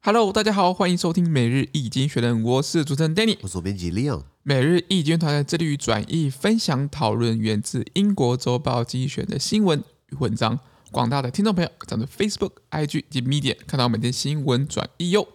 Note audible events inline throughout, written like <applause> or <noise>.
Hello，大家好，欢迎收听每日易经学人，我是主持人 Danny，我是编辑 Leon。每日易经团队致力于转译、分享、讨论源自英国周报精选的新闻与文章。广大的听众朋友，咱们 Facebook、IG 及 Media 看到每天新闻转译哟。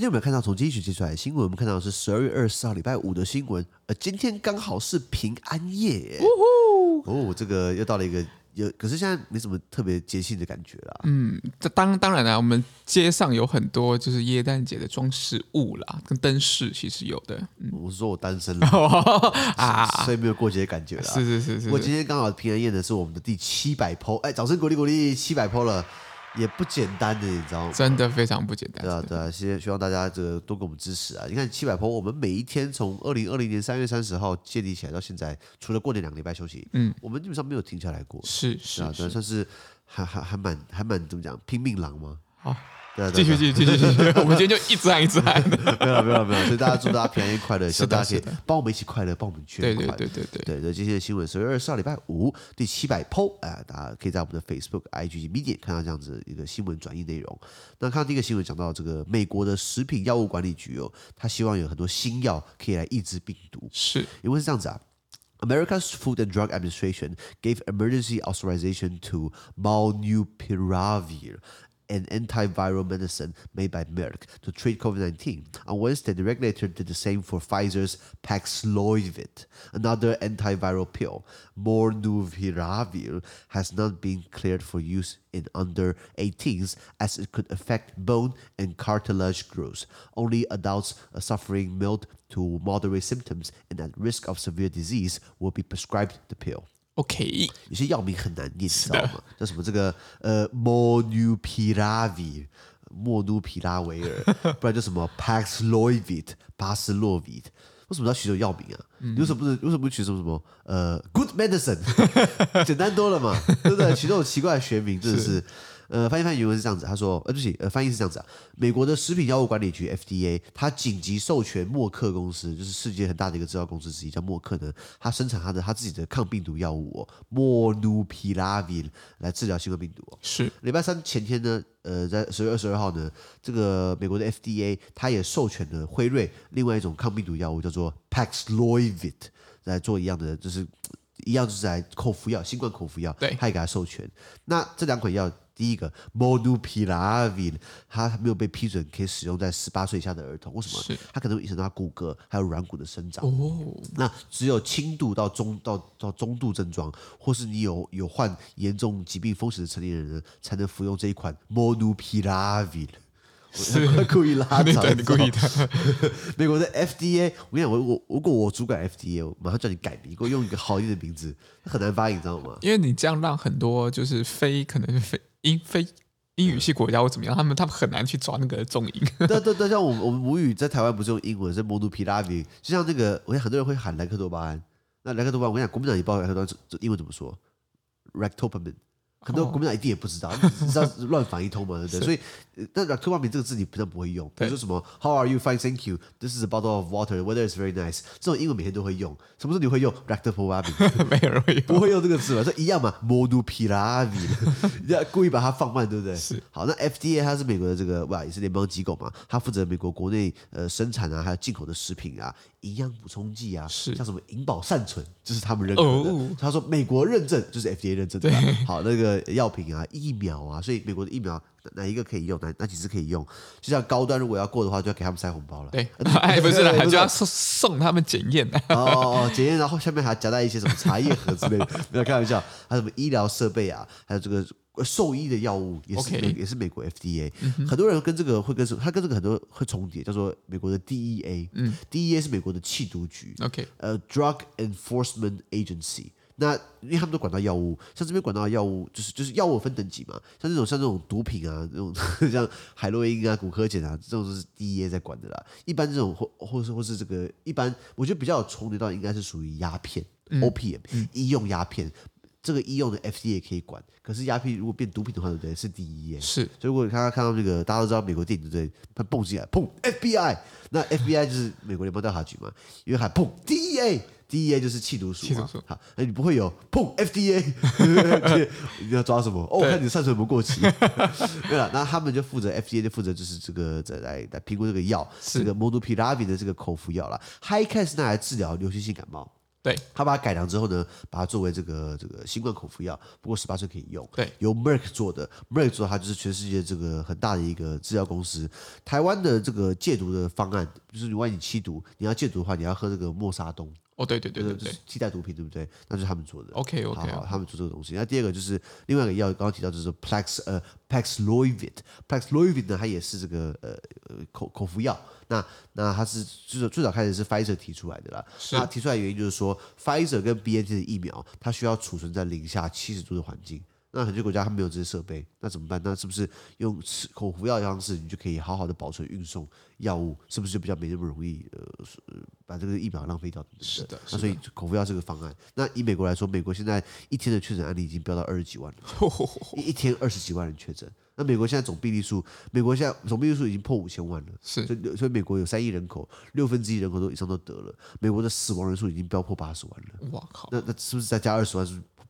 今天我们看到从经济学接出来的新闻，我们看到的是十二月二十四号礼拜五的新闻。呃，今天刚好是平安夜，哦，这个又到了一个有，可是现在没什么特别节庆的感觉啦。嗯，这当当然啦，我们街上有很多就是耶诞节的装饰物啦，跟灯饰其实有的。嗯、我是说我单身了 <laughs> 啊，所以没有过节的感觉啦。是是是是，是。不过今天刚好平安夜的，是我们的第七百 po，哎，掌声鼓励鼓励，七百 po 了。也不简单的，你知道吗？真的非常不简单。对啊，对啊，希希望大家这个多给我们支持啊！你看七百 po，我们每一天从二零二零年三月三十号建立起来到现在，除了过年两个礼拜休息，嗯，我们基本上没有停下来过。是是啊，对，算是还还还蛮还蛮怎么讲，拼命狼吗？好。继续继续继续继续，我们今天就一直喊一直喊。<laughs> 没有没有没有，所以大家祝大家平安夜快乐，希望大家可以帮我们一起快乐，帮我们去快乐。对对对对对对。今天的新闻十月二十号礼拜五第七百 po，哎，大家可以在我们的 Facebook、IG、Media 看到这样子一个新闻转译内容。那看到第一个新闻讲到这个美国的食品药物管理局哦，他希望有很多新药可以来抑制病毒，是因为是这样子啊。America's Food and Drug Administration gave emergency authorization to Molnupiravir an antiviral medicine made by Merck to treat COVID-19. On Wednesday, the regulator did the same for Pfizer's Paxlovid, another antiviral pill. Molnupiravir has not been cleared for use in under 18s as it could affect bone and cartilage growth. Only adults suffering mild to moderate symptoms and at risk of severe disease will be prescribed the pill. OK，有些药名很难念，你知道吗？叫什么？这个呃，Molnupiravir，莫努皮拉维尔，<laughs> 不然叫什么 Paxlovid，巴斯洛维特。为什么要取这种药名啊？嗯、你为什么不是？为什么不取什么什么？呃，Good Medicine，<laughs> 简单多了嘛，对不对？取这种奇怪的学名，真的是。是呃，翻译翻译原文是这样子，他说，呃，对不起，呃，翻译是这样子啊。美国的食品药物管理局 FDA，它紧急授权默克公司，就是世界很大的一个制药公司之一，叫默克呢，它生产它的它自己的抗病毒药物哦，Molnupiravir 来治疗新冠病毒哦。是。礼拜三前天呢，呃，在十月二十二号呢，这个美国的 FDA，它也授权了辉瑞另外一种抗病毒药物，叫做 Paxlovid，来做一样的，就是一样就是来口服药，新冠口服药，对，它也给它授权。那这两款药。第一个 Molnupiravir 它没有被批准可以使用在十八岁以下的儿童，为什么？它可能会影响到骨骼还有软骨的生长。哦，那只有轻度到中到到中度症状，或是你有有患严重疾病风险的成年人呢，才能服用这一款 Molnupiravir。是故意拉长，<laughs> 你故意的。<laughs> 美国的 FDA，我跟你讲，我我如果我主管 FDA，我马上叫你改名，给我用一个好一点的名字，很难发音，你知道吗？因为你这样让很多就是非可能非。英非英语系国家或怎么样，他们他们很难去抓那个重音。<laughs> 对对对，像我们我们母语在台湾不是用英文，是 Molnupiravir，就像那个，我想很多人会喊莱克多巴胺。那莱克多巴胺，我跟你讲，国民党也报莱克多巴胺英文怎么说？Rectopamine。很多国民党一定也不知道，你知道乱反一通嘛，对不对？所以，那 ractopamine 这个字你平常不会用，比如说什么 How are you? Fine, thank you. This is a bottle of water. Weather is very nice. 这种英文每天都会用。什么时候你会用 ractopamine？<laughs> 没有人会用，不会用这个字嘛？这一样嘛？Molnupiravir，<laughs> 要故意把它放慢，对不对？是。好，那 FDA 它是美国的这个哇，也是联邦机构嘛，它负责美国国内呃生产啊，还有进口的食品啊，营养补充剂啊，是像什么银保善存，这、就是他们认可的。哦、他说美国认证就是 FDA 认证的。对。好，那个药品啊。疫苗啊，所以美国的疫苗哪一个可以用，哪哪几支可以用？就像高端如果要过的话，就要给他们塞红包了。对，<laughs> 哎，不是了，就要送送他们检验。哦哦，检验，然后下面还夹带一些什么茶叶盒之类的，<laughs> 没有开玩笑。还有什么医疗设备啊，还有这个兽医的药物，也是.也是美国 FDA、嗯。很多人跟这个会跟什么？他跟这个很多会重叠，叫做美国的 DEA。嗯，DEA 是美国的缉毒局。OK，呃、uh,，Drug Enforcement Agency。那因为他们都管到药物，像这边管到药物，就是就是药物分等级嘛，像这种像这种毒品啊，这种 <laughs> 像海洛因啊、骨科碱啊，这种都是 DEA 在管的啦。一般这种或或是或是这个一般，我觉得比较有重叠到应该是属于鸦片、嗯、，OPM，医用鸦片。这个医用的 FDA 也可以管，可是鸦片如果变毒品的话，对不对？是第一耶。是，所以如果刚刚看到这个，大家都知道美国电影对不对？它蹦起来，砰，FBI，那 FBI 就是美国联邦调查局嘛，因为喊砰，DEA，DEA 就是气毒署嘛。好，那你不会有砰，FDA，你要抓什么？哦，我看你上次有没有过期。<laughs> 对了，那他们就负责 FDA 就负责就是这个在来来评估这个药，这个 Molnupiravir 的这个口服药了。它一开始拿来治疗流行性感冒。对，他把它改良之后呢，把它作为这个这个新冠口服药，不过十八岁可以用。对，由 Merck 做的，Merck 做的它就是全世界这个很大的一个制药公司。台湾的这个戒毒的方案，就是你万一吸毒，你要戒毒的话，你要喝这个莫沙东。哦，对对对对对，替代毒品对不对？那就是他们做的。OK OK，好，好，他们做这个东西。那第二个就是另外一个药，刚刚提到就是 Plex 呃 Paxlovid，Paxlovid 呢，它也是这个呃呃口口服药。那那它是最最早开始是 Pfizer 提出来的啦。是。那提出来的原因就是说，Pfizer 跟 BNT 的疫苗，它需要储存在零下七十度的环境。那很多国家它没有这些设备，那怎么办？那是不是用吃口服药的方式，你就可以好好的保存运送药物？是不是就比较没那么容易呃把这个疫苗浪费掉？是的。那所以口服药是个方案。那以美国来说，美国现在一天的确诊案例已经飙到二十几万了，<laughs> 一天二十几万人确诊。那美国现在总病例数，美国现在总病例数已经破五千万了。是。所以所以美国有三亿人口，六分之一人口都以上都得了。美国的死亡人数已经飙破八十万了。哇靠！那那是不是再加二十万？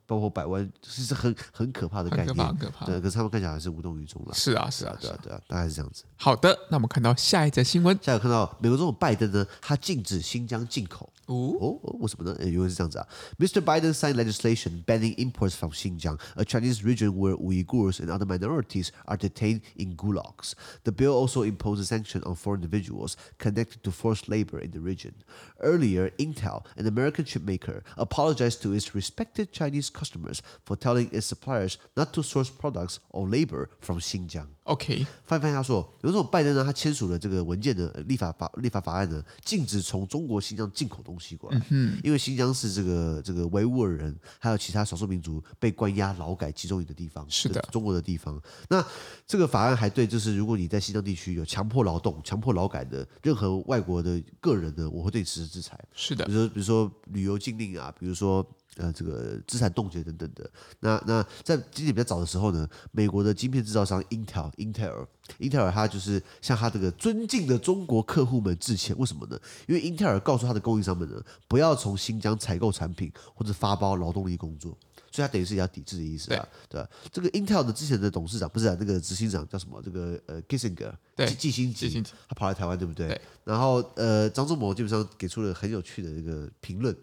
包括百万，其实很很可怕的概念，很可怕，很可怕。对，可是他们看起来还是无动于衷了。是啊，是啊，对啊，对啊，大概是这样子。好的，那我们看到下一则新闻。下一个看到美国总统拜登呢，他禁止新疆进口。哦哦，为什么呢？因为是这样子啊，Mr. Biden signed legislation banning imports from Xinjiang, a Chinese region where Uyghurs and other minorities are detained in gulags. The bill also imposes sanctions on foreign individuals connected to forced labor in the region. Earlier, Intel, an American chipmaker, apologized to its respected Chinese customers for telling its suppliers not to source products or labor from Xinjiang. OK，翻译翻译他说，有一种拜登呢，他签署了这个文件的立法法立法法案呢，禁止从中国新疆进口东西过来，嗯、因为新疆是这个这个维吾尔人还有其他少数民族被关押劳改集中营的地方，是的，中国的地方。那这个法案还对，就是如果你在新疆地区有强迫劳动、强迫劳改的任何外国的个人呢，我会对你实施制裁。是的，比如说比如说旅游禁令啊，比如说。呃，这个资产冻结等等的。那那在今年比较早的时候呢，美国的晶片制造商 Intel Intel Intel 它就是向他这个尊敬的中国客户们致歉。为什么呢？因为英特尔告诉他的供应商们呢，不要从新疆采购产品或者发包劳动力工作，所以他等于是要抵制的意思啊。对，对这个 Intel 的之前的董事长不是啊，那个执行长叫什么？这个呃 Kissinger 季季辛吉，他跑来台湾对不对？对然后呃，张忠谋基本上给出了很有趣的这个评论。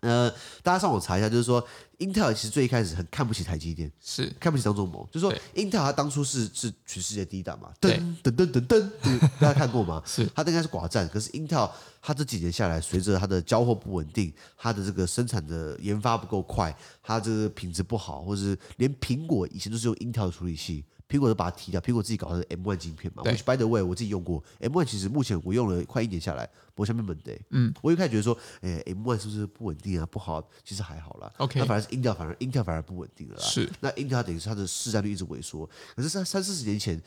呃，大家上网查一下，就是说，英特尔其实最一开始很看不起台积电，是看不起张忠谋。就是说，英特尔它当初是是全世界第一大嘛，噔噔噔噔噔，大家看过吗？是它应该是寡占，可是英特尔它这几年下来，随着它的交货不稳定，它的这个生产的研发不够快，它这个品质不好，或者是连苹果以前都是用英特尔的处理器。苹果都把它踢掉，苹果自己搞的是 M1 晶片嘛。对，Which by the way，我自己用过 M one，其实目前我用了快一年下来，我下面闷的。嗯，我一开始觉得说，哎、欸、M1 是不是不稳定啊？不好，其实还好啦。OK，那反而是 Intel，反而 Intel 反而不稳定了啦。是，那 Intel 等于是它的市占率一直萎缩。可是三三四十年前，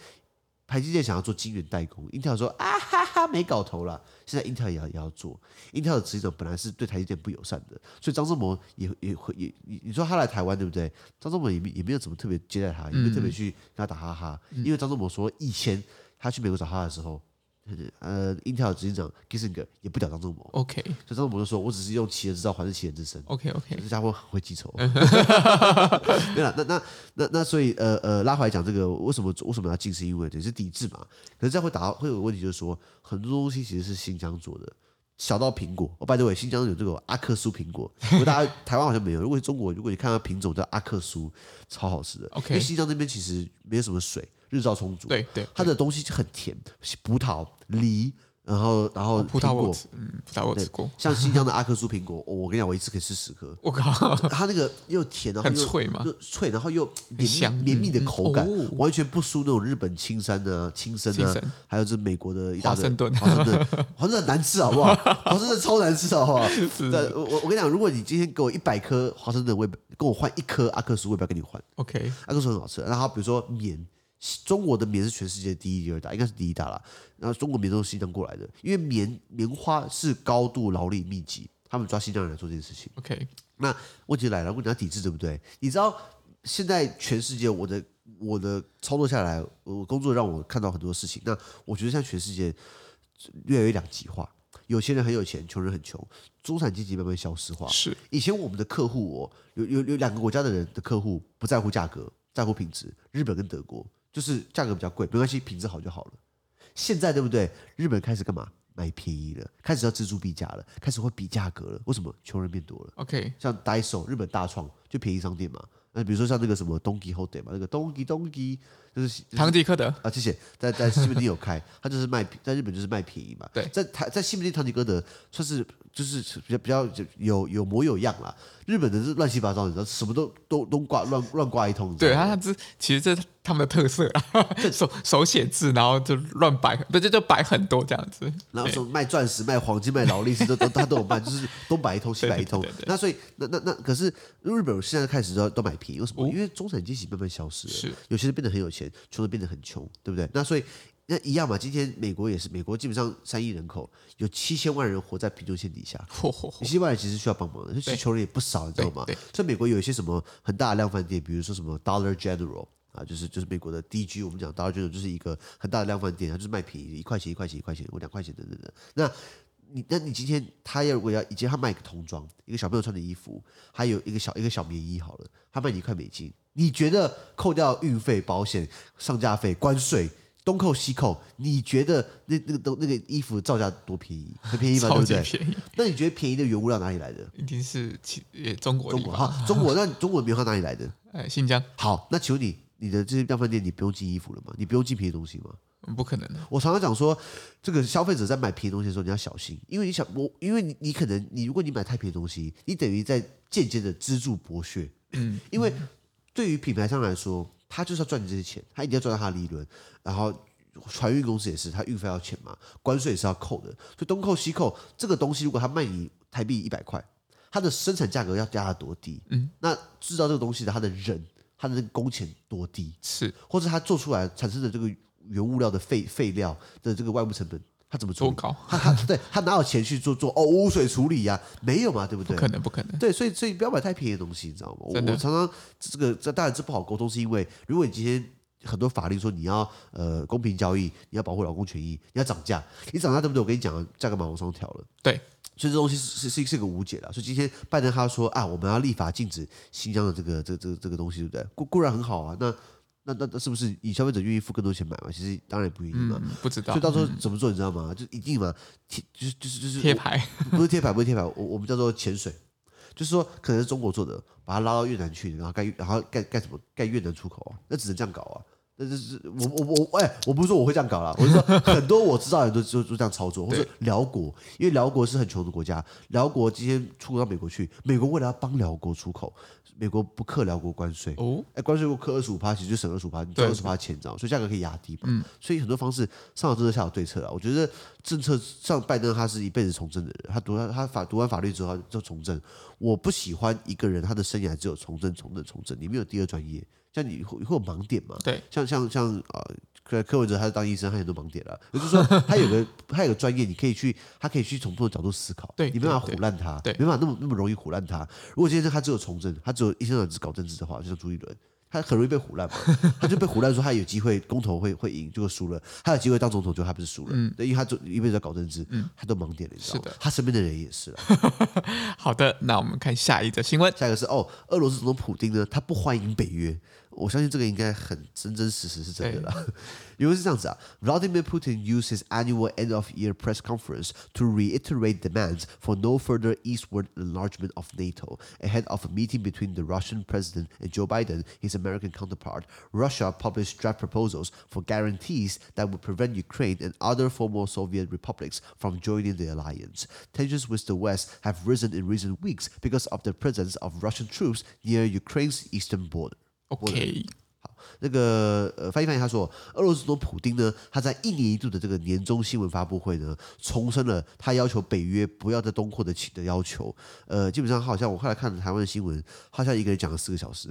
台积电想要做晶圆代工，Intel 说啊哈哈没搞头了。现在 Intel 也要也要做，Intel 的执行长本来是对台积电不友善的，所以张忠谋也也会也你你说他来台湾对不对？张忠谋也没也没有怎么特别接待他，也没有特别去跟他打哈哈，因为张忠谋说以前他去美国找他的时候。呃，Intel 执行长 Kissinger 也不屌张忠谋，OK，所以张忠谋就说：“我只是用其人之道还治其人之身。”OK，OK，这家伙很会记仇。<laughs> <laughs> 对了，那那那那所以呃呃，拉回来讲这个，为什么为什么要禁是？因为也是抵制嘛。可是这样会打会有个问题，就是说很多东西其实是新疆做的，小到苹果。哦 the way，新疆有这个阿克苏苹果，如果大家 <laughs> 台湾好像没有。如果中国，如果你看到品种叫阿克苏，超好吃的。OK，因为新疆那边其实没有什么水。日照充足，对对，它的东西就很甜，葡萄、梨，然后然后葡萄果，嗯，葡萄我吃过，像新疆的阿克苏苹果，我跟你讲，我一次可以吃十颗。我靠，它那个又甜，然后又脆嘛，又脆，然后又绵绵密的口感，完全不输那种日本青山的青森啊，还有这美国的一大堆华盛顿，华盛顿，<laughs> 华盛顿很难吃好不好？<laughs> 华盛顿超难吃好不好？对，我我跟你讲，如果你今天给我一百颗华盛顿，我跟我换一颗阿克苏，我也不要跟你换。OK，阿克苏很好吃，然后比如说棉。中国的棉是全世界第一、第二大，应该是第一大了。然后中国棉都是新疆过来的，因为棉棉花是高度劳力密集，他们抓新疆人来做这件事情。OK，那问题来了，问题要抵制，对不对？你知道现在全世界，我的我的操作下来，我工作让我看到很多事情。那我觉得现在全世界越来越两极化，有钱人很有钱，穷人很穷，中产阶级慢慢消失化。是以前我们的客户，我有有有两个国家的人的客户不在乎价格，在乎品质。日本跟德国就是价格比较贵，没关系，品质好就好了。现在对不对？日本开始干嘛？买便宜了，开始要錙铢必价了，开始会比价格了。为什么？穷人变多了。OK，像 Daiso 日本大创就便宜商店嘛。那比如说像那个什么 Donkey Hotel 嘛，那个 Don Quijote Don 就是唐吉诃德啊，谢谢，在在西门町有开，他就是卖在日本就是卖便宜嘛。对，在台在西门町唐吉诃德算是就是比较比较有有模有样啦。日本的是乱七八糟，你知道什么都都都挂乱乱挂一通。对，他这其实这是他们的特色啊，<laughs> 手手写字，然后就乱摆，不就就摆很多这样子。然后什么卖钻石、卖黄金、卖劳力士，都都他都有卖，就是东摆一通西摆一通。对对对对，那所以那那那可是日本现在开始都都买便宜，为什么？因为中产阶级慢慢消失了，是有些人变得很有钱，穷人变得很穷，对不对？那所以那一样嘛。今天美国也是，美国基本上三亿人口，有七千万人活在贫穷线底下，<laughs> 七千万人其实需要帮忙的，其实穷人也不少，你知道吗？所以美国有一些什么很大的量贩店，比如说什么 Dollar General 啊，就是就是美国的 DG，我们讲 Dollar General 就是一个很大的量贩店，它就是卖便宜，一块钱一块钱一块钱，我两块钱等等等。那你那你今天他要如果要以前他卖一个童装，一个小朋友穿的衣服，还有一个小一个小棉衣好了，他卖你一块美金。你觉得扣掉运费、保险、上架费、关税，东扣西扣，你觉得那那个都那个衣服造价多便宜？很便宜吗？对不对？那你觉得便宜的原物料哪里来的？一定是其中国。中国哈，中国那中国棉花哪里来的？<laughs> 哎，新疆。好，那请问你，你的这些量贩店，你不用进衣服了吗？你不用进便宜东西吗？不可能的。我常常讲说，这个消费者在买便宜东西的时候，你要小心，因为你想我，因为你你可能你如果你买太便宜东西，你等于在间接的资助剥削。嗯，因为。对于品牌商来说，他就是要赚你这些钱，他一定要赚到他的利润。然后船运公司也是，他运费要钱嘛，关税也是要扣的。所以东扣西扣，这个东西如果他卖你台币一百块，它的生产价格要加到多低？嗯，那制造这个东西的他的人，他的工钱多低？是，或者他做出来产生的这个原物料的废废料的这个外部成本。他怎么做？他他对他哪有钱去做做哦污水处理呀、啊？没有嘛，对不对？不可能，不可能。对，所以所以不要买太便宜的东西，你知道吗？我常常这个这当然这不好沟通，是因为如果你今天很多法律说你要呃公平交易，你要保护劳工权益，你要涨价，你涨价对不对？我跟你讲，价格马上双调了。对，所以这东西是是是一个无解的。所以今天拜登他说啊，我们要立法禁止新疆的这个这这这个东西，对不对？固固然很好啊，那。那那那是不是以消费者愿意付更多钱买嘛？其实当然也不愿意嘛、嗯。不知道，所以到时候怎么做你知道吗？就一定嘛，贴就是就是就是贴牌，不是贴牌，不是贴牌，我我们叫做潜水，就是说可能是中国做的，把它拉到越南去，然后盖然后盖盖什么盖越南出口啊？那只能这样搞啊。那就是我我我哎，我不是说我会这样搞啦，我是说 <laughs> 很多我知道的人都就就这样操作，或者辽国，因为辽国是很穷的国家，辽国今天出口到美国去，美国为了要帮辽国出口。美国不克辽国关税哦，哎，关税如果课二十五趴，其实就省二十五趴，你赚二十趴钱，你知道吗？所以价格可以压低嘛。嗯，所以很多方式上有政策，下有对策啊。我觉得政策像拜登，他是一辈子从政的人，他读他他法读完法律之后，他就从政。我不喜欢一个人，他的生涯只有从政、从政、从政，你没有第二专业，像你会会有盲点嘛？对，像像像啊。柯柯文哲他是当医生，他很多盲点了。也就是说，他有个他有个专业，你可以去，他可以去从不同的角度思考。对，你没办法唬烂他，对，没办法那么那么容易唬烂他。如果今天他只有从政，他只有一天到晚只搞政治的话，就像朱一伦，他很容易被唬烂嘛。他就被唬烂说他有机会公投会会赢，结果输了。他有机会当总统，就他不是输了。嗯，因为他做一辈子在搞政治，嗯，他都盲点了，你知道吗？他身边的人也是了。<laughs> 好的，那我们看下一则新闻。下一个是哦，俄罗斯总统普京呢，他不欢迎北约。我相信这个应该很真真实实是真的啦，因为是这样子啊。Vladimir <laughs> Putin used his annual end-of-year press conference to reiterate demands for no further eastward enlargement of NATO ahead of a meeting between the Russian president and Joe Biden, his American counterpart. Russia published draft proposals for guarantees that would prevent Ukraine and other former Soviet republics from joining the alliance. Tensions with the West have risen in recent weeks because of the presence of Russian troops near Ukraine's eastern border. OK，好，那个呃，翻译翻译，他说，俄罗斯总统普丁呢，他在一年一度的这个年终新闻发布会呢，重申了他要求北约不要再东扩的的要求。呃，基本上好像我后来看了台湾的新闻，好像一个人讲了四个小时，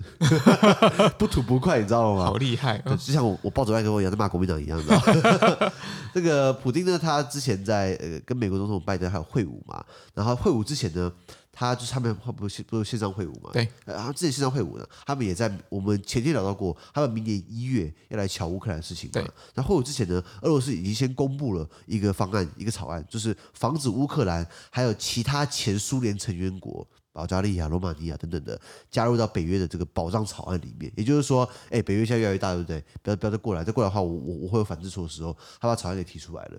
<laughs> 不吐不快，你知道吗？好厉害，就像我我抱着麦克风一样在骂国民党一样，的 <laughs> 这个普丁呢，他之前在呃跟美国总统拜登还有会晤嘛，然后会晤之前呢。他就是他们会不是不是线上会晤嘛？对，然后之前线上会晤呢，他们也在我们前天聊到过，他们明年一月要来抢乌克兰的事情嘛。对，那会晤之前呢，俄罗斯已经先公布了一个方案，一个草案，就是防止乌克兰还有其他前苏联成员国。保加利亚、罗马尼亚等等的加入到北约的这个保障草案里面，也就是说，哎，北约现在越来越大，对不对？不要不要再过来，再过来的话，我我我会有反制措施哦。他把草案给提出来了。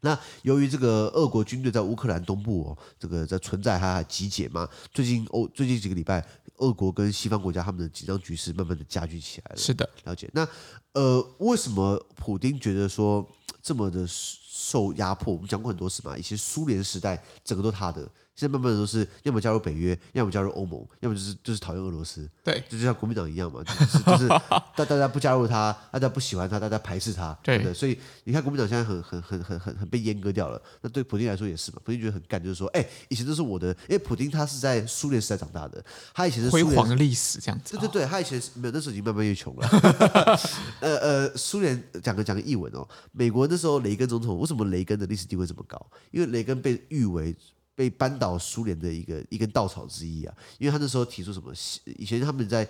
那由于这个俄国军队在乌克兰东部哦，这个在存在还还集结嘛，最近欧最近几个礼拜，俄国跟西方国家他们的紧张局势慢慢的加剧起来了。是的，了解。那呃，为什么普丁觉得说这么的受压迫？我们讲过很多次嘛，以前苏联时代整个都他的。现在慢慢的都是要么加入北约，要么加入欧盟，要么就是就是讨厌俄罗斯。对，就像国民党一样嘛，就是就是 <laughs> 大大家不加入他，大家不喜欢他，大家排斥他。对，对对，所以你看国民党现在很很很很很很被阉割掉了。那对普京来说也是嘛，普京觉得很干，就是说，哎，以前都是我的，因为普京他是在苏联时代长大的，他以前是辉煌的历史这样子。对对对，他以前是没有，那时候已经慢慢越穷了。<laughs> <laughs> 呃呃，苏联讲个讲个译文哦，美国那时候雷根总统为什么雷根的历史地位这么高？因为雷根被誉为。被扳倒苏联的一个一根稻草之一啊，因为他那时候提出什么？以前他们在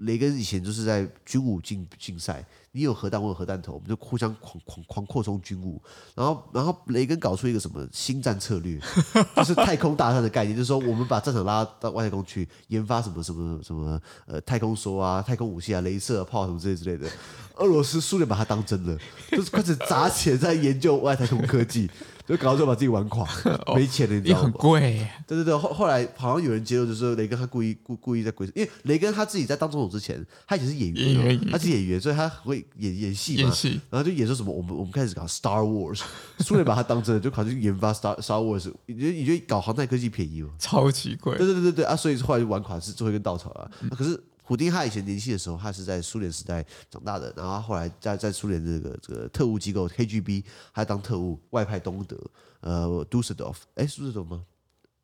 雷根以前就是在军武竞竞赛，你有核弹，我有核弹头，我们就互相狂狂狂扩充军务。然后然后雷根搞出一个什么新战策略，<laughs> 就是太空大战的概念，就是说我们把战场拉到外太空去研发什么什么什么呃太空梭啊、太空武器啊、镭射炮什么之类之类的。俄罗斯、苏联把它当真了，就是开始砸钱在研究外太空科技。就搞到最后把自己玩垮，<laughs> 没钱了，你知道吗？很贵。对对对，后后来好像有人揭露，就是雷根他故意故故意在鬼，因为雷根他自己在当总统之前，他以前是演员，他是演员，所以他会演演戏嘛。演戏，然后就演说什么，我们我们开始搞 Star Wars，<laughs> 苏联把他当真了，就跑去研发 Star Star Wars。你觉得你觉得搞航太科技便宜吗？超级贵。对对对对对啊，所以后来就玩垮，是最后一根稻草啊。嗯、可是。普丁他以前年轻的时候，他是在苏联时代长大的，然后后来在在苏联这个这个特务机构 KGB，他当特务外派东德，呃，杜塞多夫，哎，是杜塞多夫吗？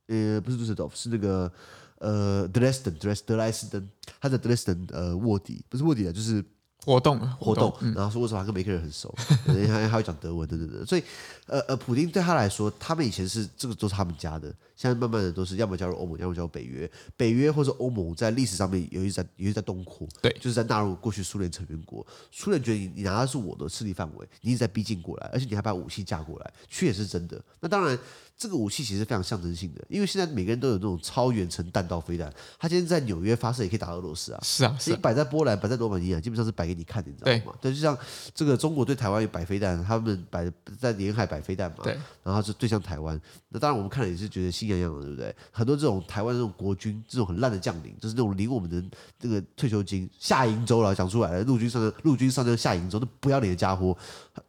呃，不是杜塞多夫，是那个呃，德莱斯顿，德莱德莱斯登，他在德莱斯登呃卧底，不是卧底啊，就是。活动活动，然后说为什么他跟每个人很熟，人家还还会讲德文，等等等。所以，呃呃，普丁对他来说，他们以前是这个都是他们家的，现在慢慢的都是要么加入欧盟，要么加入北约。北约或者欧盟在历史上面有一在有一在东扩，对，就是在纳入过去苏联成员国。苏联觉得你你拿的是我的势力范围，你一直在逼近过来，而且你还把武器架过来，确实是真的。那当然。这个武器其实非常象征性的，因为现在每个人都有那种超远程弹道飞弹，他今天在纽约发射也可以打俄罗斯啊。是啊，是啊。你摆在波兰，摆在罗马尼亚，基本上是摆给你看的，你知道吗？对，就像这个中国对台湾有摆飞弹，他们摆在沿海摆飞弹嘛。对。然后是对向台湾，那当然我们看了也是觉得心痒痒的，对不对？很多这种台湾这种国军，这种很烂的将领，就是那种领我们的这个退休金下营州了，讲出来了，陆军上将陆军上将下营州，那不要脸的家伙。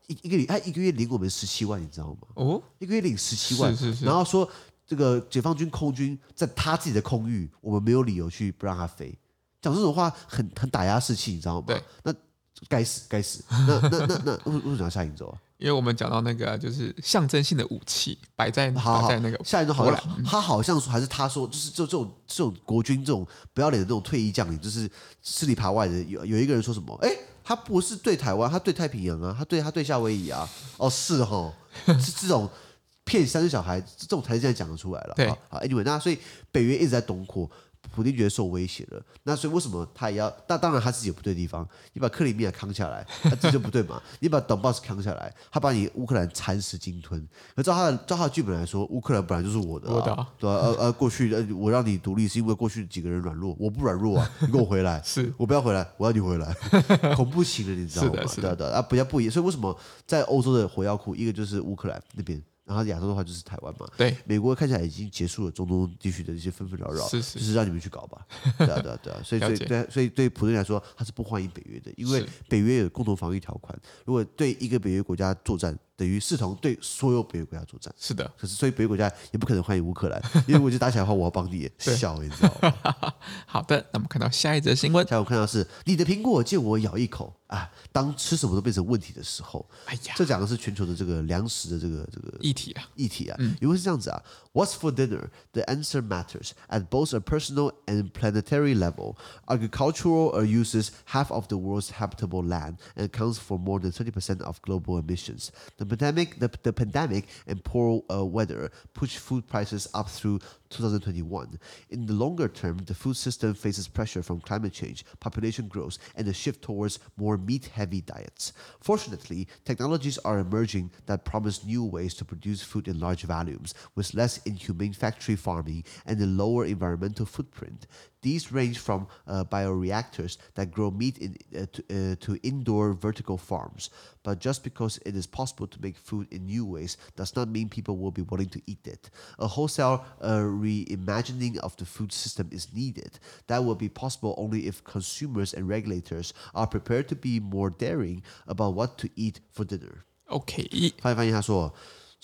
一一个礼，他一个月领我们十七万，你知道吗？哦，一个月领十七万，是是是。然后说这个解放军空军在他自己的空域，我们没有理由去不让他飞，讲这种话很很打压士气，你知道吗？对，那该死该死。那那那那为为什么要下营州啊？因为我们讲到那个就是象征性的武器摆在那个下营州，好像他好像说还是他说，就是就这种这种国军这种不要脸的这种退役将领，就是吃里扒外的。有有一个人说什么？哎。他不是对台湾，他对太平洋啊，他对他对夏威夷啊，哦是哈，<laughs> 是这种骗三岁小孩，这种台词现在讲得出来了。对，好，Anyway，那所以北约一直在东扩。普丁觉得受威胁了，那所以为什么他也要？那当然他自己有不对的地方。你把克里米亚扛下来，他 <laughs> 这就不对嘛？你把 Donbas 扛下来，他把你乌克兰蚕食鲸吞。那照他的照他的剧本来说，乌克兰本来就是我的，啊，我的啊对吧，啊？呃呃，过去呃我让你独立是因为过去几个人软弱，我不软弱啊，<laughs> 你给我回来，是我不要回来，我要你回来，<laughs> 恐怖型的你知道吗？是的，是的，对的啊，不要不一样。所以为什么在欧洲的火药库，一个就是乌克兰那边。然后亚洲的话就是台湾嘛，对，美国看起来已经结束了中东地区的一些纷纷扰扰，是是，就是让你们去搞吧，对啊对啊对啊，所以 <laughs> 所以对，所以对普通来说，他是不欢迎北约的，因为北约有共同防御条款，如果对一个北约国家作战。等于视同对所有北约国家作战，是的。可是所以北约国家也不可能欢迎乌克兰，因为如果就打起来的话，我要帮你笑，你知道吗？好的，那我们看到下一则新闻。下一我看到是你的苹果借我咬一口啊！当吃什么都变成问题的时候，哎呀，这讲的是全球的这个粮食的这个这个议题啊，议题啊，嗯，因为是这样子啊。What's for dinner? The answer matters at both a personal and planetary level. Agricultural uses half of the world's habitable land and accounts for more than thirty percent of global emissions. The pandemic, the, the pandemic and poor uh, weather pushed food prices up through 2021. In the longer term, the food system faces pressure from climate change, population growth, and a shift towards more meat-heavy diets. Fortunately, technologies are emerging that promise new ways to produce food in large volumes with less inhumane factory farming and a lower environmental footprint. These range from uh, bioreactors that grow meat in, uh, to, uh, to indoor vertical farms. But just because it is possible to make food in new ways does not mean people will be willing to eat it. A wholesale uh, reimagining of the food system is needed. That will be possible only if consumers and regulators are prepared to be more daring about what to eat for dinner. OK，发现发现他说。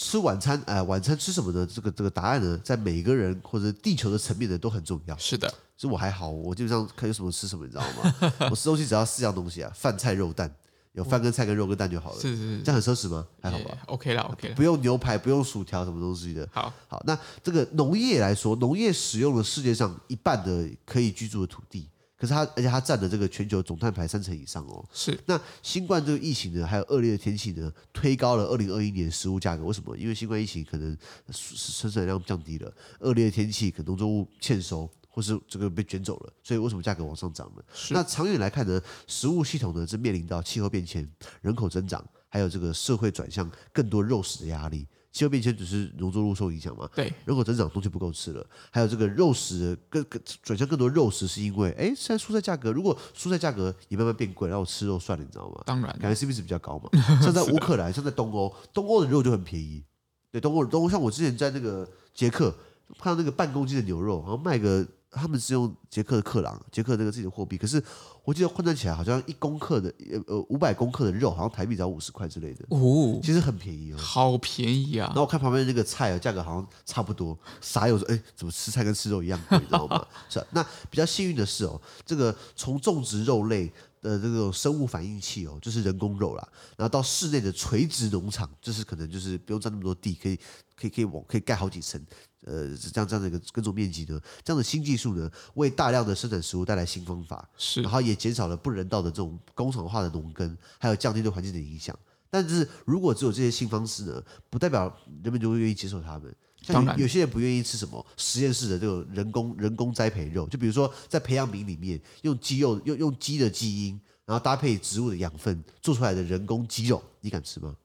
吃晚餐，呃，晚餐吃什么呢？这个这个答案呢，在每个人或者地球的层面呢，都很重要。是的，所以我还好，我基本上看有什么吃什么，你知道吗？我吃东西只要四样东西啊，饭菜肉蛋， <laughs> 有饭跟菜跟肉跟蛋就好了。是是是，这样很奢侈吗？还好吧？OK 了，OK 啦，不用牛排，不用薯条，什么东西的。好，好，那这个农业来说，农业使用了世界上一半的可以居住的土地。可是它，而且它占了这个全球总碳排三成以上哦。是。那新冠这个疫情呢，还有恶劣的天气呢，推高了二零二一年食物价格。为什么？因为新冠疫情可能生产量降低了，恶劣的天气可能农作物欠收，或是这个被卷走了，所以为什么价格往上涨呢？那长远来看呢，食物系统呢，是面临到气候变迁、人口增长，还有这个社会转向更多肉食的压力。气候变迁只是农作物受影响嘛？对，人口增长东西不够吃了，还有这个肉食更更转向更多肉食，是因为哎，现在蔬菜价格，如果蔬菜价格也慢慢变贵，然后我吃肉算了，你知道吗？当然，感觉 CP 值比较高嘛。<laughs> 像在乌克兰，像在东欧，东欧的肉就很便宜。对，东欧东欧，像我之前在那个捷克看到那个半公斤的牛肉，然后卖个。他们是用捷克的克朗，捷克这个自己的货币。可是我记得换算起来，好像一公克的呃五百公克的肉，好像台币只要五十块之类的。哦，其实很便宜哦，好便宜啊！然后我看旁边那个菜啊，价格好像差不多。傻有说，哎，怎么吃菜跟吃肉一样贵，你知道吗？<laughs> 是啊。那比较幸运的是哦，这个从种植肉类的这种生物反应器哦，就是人工肉啦，然后到室内的垂直农场，就是可能就是不用占那么多地，可以可以可以往可以盖好几层。呃，这样这样的一个耕种面积呢，这样的新技术呢，为大量的生产食物带来新方法，是，然后也减少了不人道的这种工厂化的农耕，还有降低对环境的影响。但是如果只有这些新方式呢，不代表人们就会愿意接受它们。像有，有些人不愿意吃什么实验室的这种人工人工栽培肉，就比如说在培养皿里面用鸡肉用用鸡的基因，然后搭配植物的养分做出来的人工鸡肉，你敢吃吗？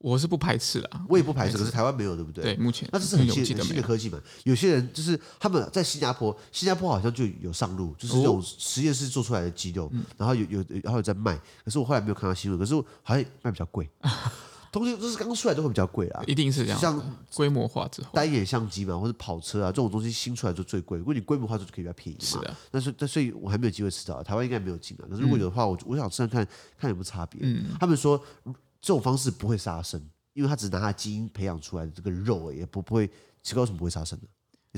我是不排斥的，我也不排斥，可是台湾没有，对不对？对，目前那这是很新很新的科技嘛。有些人就是他们在新加坡，新加坡好像就有上路，就是这种实验室做出来的鸡肉，然后有有然后有在卖。可是我后来没有看到新闻，可是好像卖比较贵，东西就是刚出来都会比较贵啦。一定是这样，像规模化之后，单眼相机嘛，或者跑车啊这种东西新出来就最贵。如果你规模化就可以比较便宜嘛。是的，但是但所以我还没有机会吃到，台湾应该没有进啊。可是如果有的话，我我想试试看看有没有差别。嗯，他们说这种方式不会杀生。因为他只拿他基因培养出来的这个肉，也不不会，奇怪为什么不会杀生呢？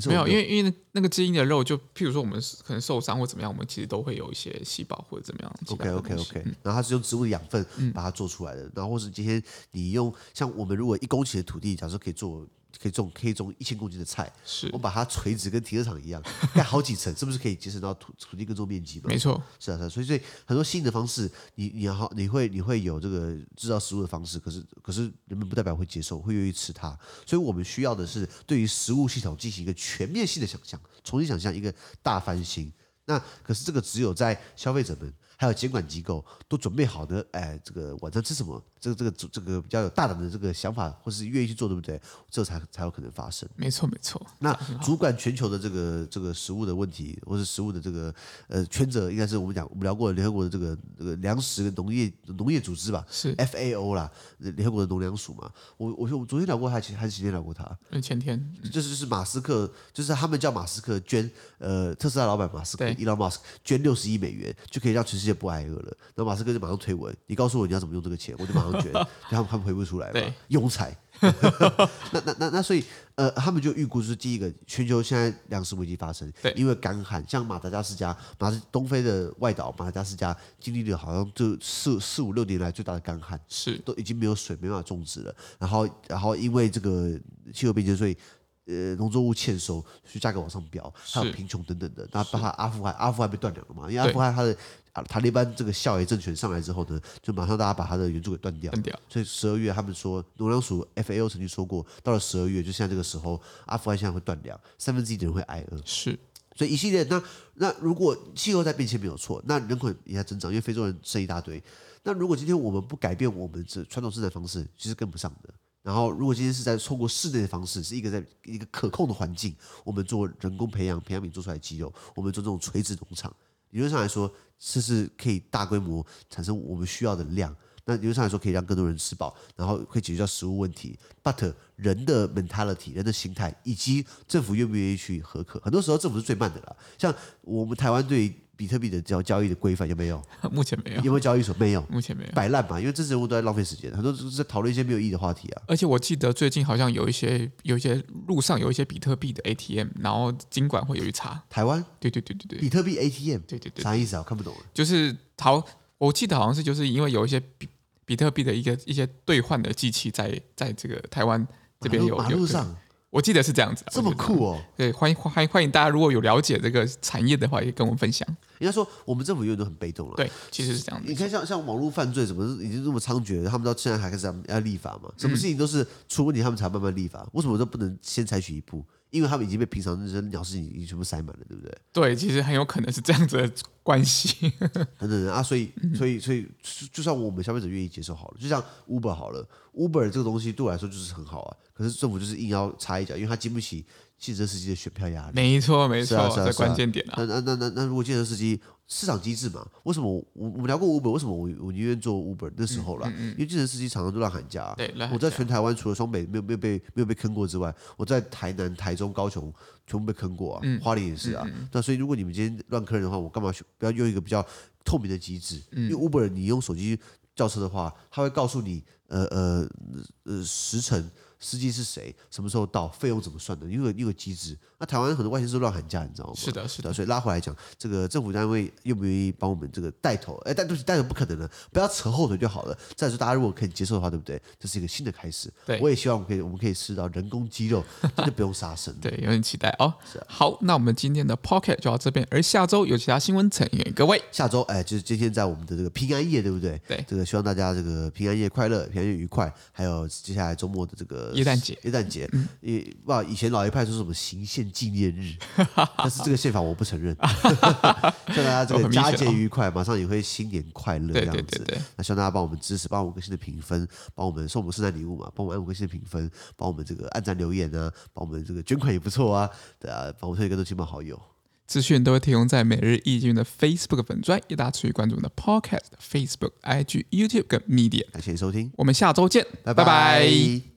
没有，因为因为那个基因的肉，就譬如说我们可能受伤或怎么样，我们其实都会有一些细胞或者怎么样。OK OK OK，然后它是用植物的养分把它做出来的，嗯、然后或是今天你用像我们如果一公顷的土地，假设可以做。可以种可以种一千公斤的菜，是我把它垂直跟停车场一样 <laughs> 盖好几层，是不是可以节省到土土地耕种面积嘛？没错，是啊，是啊，所以所以很多新的方式，你你好你会你会有这个制造食物的方式，可是可是人们不代表会接受，会愿意吃它，所以我们需要的是对于食物系统进行一个全面性的想象，重新想象一个大翻新。那可是这个只有在消费者们。还有监管机构都准备好的，哎，这个晚上吃什么？这个这个这个比较有大胆的这个想法，或是愿意去做，对不对？这才才有可能发生。没错，没错。那主管全球的这个这个食物的问题，或是食物的这个呃权责，应该是我们讲我们聊过联合国的这个这个粮食农业农业组织吧？是 FAO 啦，联合国的农粮署嘛。我我我昨天聊过，他，其实还是前天聊过他？嗯，前天。就是就是马斯克，就是他们叫马斯克捐，呃，特斯拉老板马斯克，Elon Musk 捐六十亿美元，就可以让全世界不挨饿了。然后马斯克就马上推文，你告诉我你要怎么用这个钱，我就马上捐。<laughs> 他们他们回不出来嘛？庸才。<laughs> 那那那那所以呃，他们就预估是第一个全球现在粮食危机发生，对，因为干旱，像马达加斯加，马斯东非的外岛，马达加斯加经历了好像就四四五六年来最大的干旱，是都已经没有水，没办法种植了。然后然后因为这个气候变迁，所以呃农作物欠收，所以价格往上飙，还有贫穷等等的。那包括阿富汗，阿富汗被断粮了嘛？因为阿富汗它的啊塔利班这个校爷政权上来之后呢，就马上大家把他的援助给断掉。断掉。所以十二月他们说，农粮署 FAO 曾经说过，到了十二月，就现在这个时候，阿富汗现在会断粮，三分之一的人会挨饿。是。所以一系列，那那如果气候在变迁没有错，那人口也在增长，因为非洲人生一大堆。那如果今天我们不改变我们这传统生产方式，其实跟不上的。然后，如果今天是在透过室内的方式，是一个在一个可控的环境，我们做人工培养培养皿做出来的鸡肉，我们做这种垂直农场，理论上来说，这是可以大规模产生我们需要的量。那理论上来说，可以让更多人吃饱，然后可以解决掉食物问题。But 人的 mentality、人的心态，以及政府愿不愿意去合可，很多时候政府是最慢的啦。像我们台湾对比特币的交交易的规范有没有？<laughs> 目前没有。有没有交易所？没有。目前没有。摆烂嘛，因为政治人物都在浪费时间，很多都是在讨论一些没有意义的话题啊。而且我记得最近好像有一些有一些路上有一些比特币的 ATM，然后金管会有一查。台湾？对对对对对。比特币 ATM？对对对。啥意思啊？我看不懂。就是好，我记得好像是就是因为有一些比。比特币的一个一些兑换的机器在在这个台湾这边有马路上，我记得是这样子，这么酷哦！对，欢迎欢迎欢迎大家，如果有了解这个产业的话，也跟我们分享。应该说，我们政府永远都很被动了。对，其实是这样子。你看像，像像网络犯罪，什么已经这么猖獗？他们到现在还开始要立法嘛？什么事情都是出问题，他们才慢慢立法。为什么都不能先采取一步？因为他们已经被平常那些鸟事情已经全部塞满了，对不对？对，其实很有可能是这样子的关系。<laughs> 等等啊，所以所以所以，就算我们消费者愿意接受好了，就像 Uber 好了，Uber 这个东西对我来说就是很好啊。可是政府就是硬要插一脚，因为他经不起汽车司机的选票压力。没错，没错，是啊，是啊，关键点啊。那那那那那，如果汽车司机。市场机制嘛，为什么我我们聊过 Uber？为什么我我宁愿做 Uber 那时候啦？嗯嗯嗯、因为计程司机常常都乱喊价、啊。对，我在全台湾除了双北没有没有被没有被坑过之外，我在台南、台中、高雄全部被坑过啊。嗯、花莲也是啊。那、所以如果你们今天乱坑人的话，我干嘛去不要用一个比较透明的机制？嗯、因为 Uber 你用手机叫车的话，他会告诉你呃呃呃时辰。司机是谁？什么时候到？费用怎么算的？因为有个机制。那台湾很多外县市乱喊价，你知道吗？是的，是的。所以拉回来讲，这个政府单位愿不愿意帮我们这个带头？哎，但对不起，带头不可能的，不要扯后腿就好了。再说，大家如果可以接受的话，对不对？这是一个新的开始。对，我也希望我们可以，我们可以吃到人工鸡肉，<laughs> 真的不用杀生。对，有点期待哦。是、啊。好，那我们今天的 Podcast 就到这边，而下周有其他新闻呈现各位。下周哎，就是今天在我们的这个平安夜，对不对？对。这个希望大家这个平安夜快乐，平安夜愉快。还有接下来周末的这个耶诞节，耶诞节。嗯，以哇，以前老一派说什么行宪纪念日，<laughs> 但是这个宪法我不承认。<laughs> 希望大家这个佳节愉快，马上也会新年快乐这样子。那希望大家帮我们支持，帮我们五颗星的评分，帮我们送我们圣诞礼物嘛，帮我们按五颗星的评分，帮我们这个按赞留言啊，帮我们这个捐款也不错啊，对啊，帮我推荐更多亲朋好友。资讯都会提供在每日易经的 Facebook 粉专，也大家持续关注我们的 Podcast、Facebook、IG、YouTube 跟 Media。感谢收听，我们下周见，拜拜。拜拜。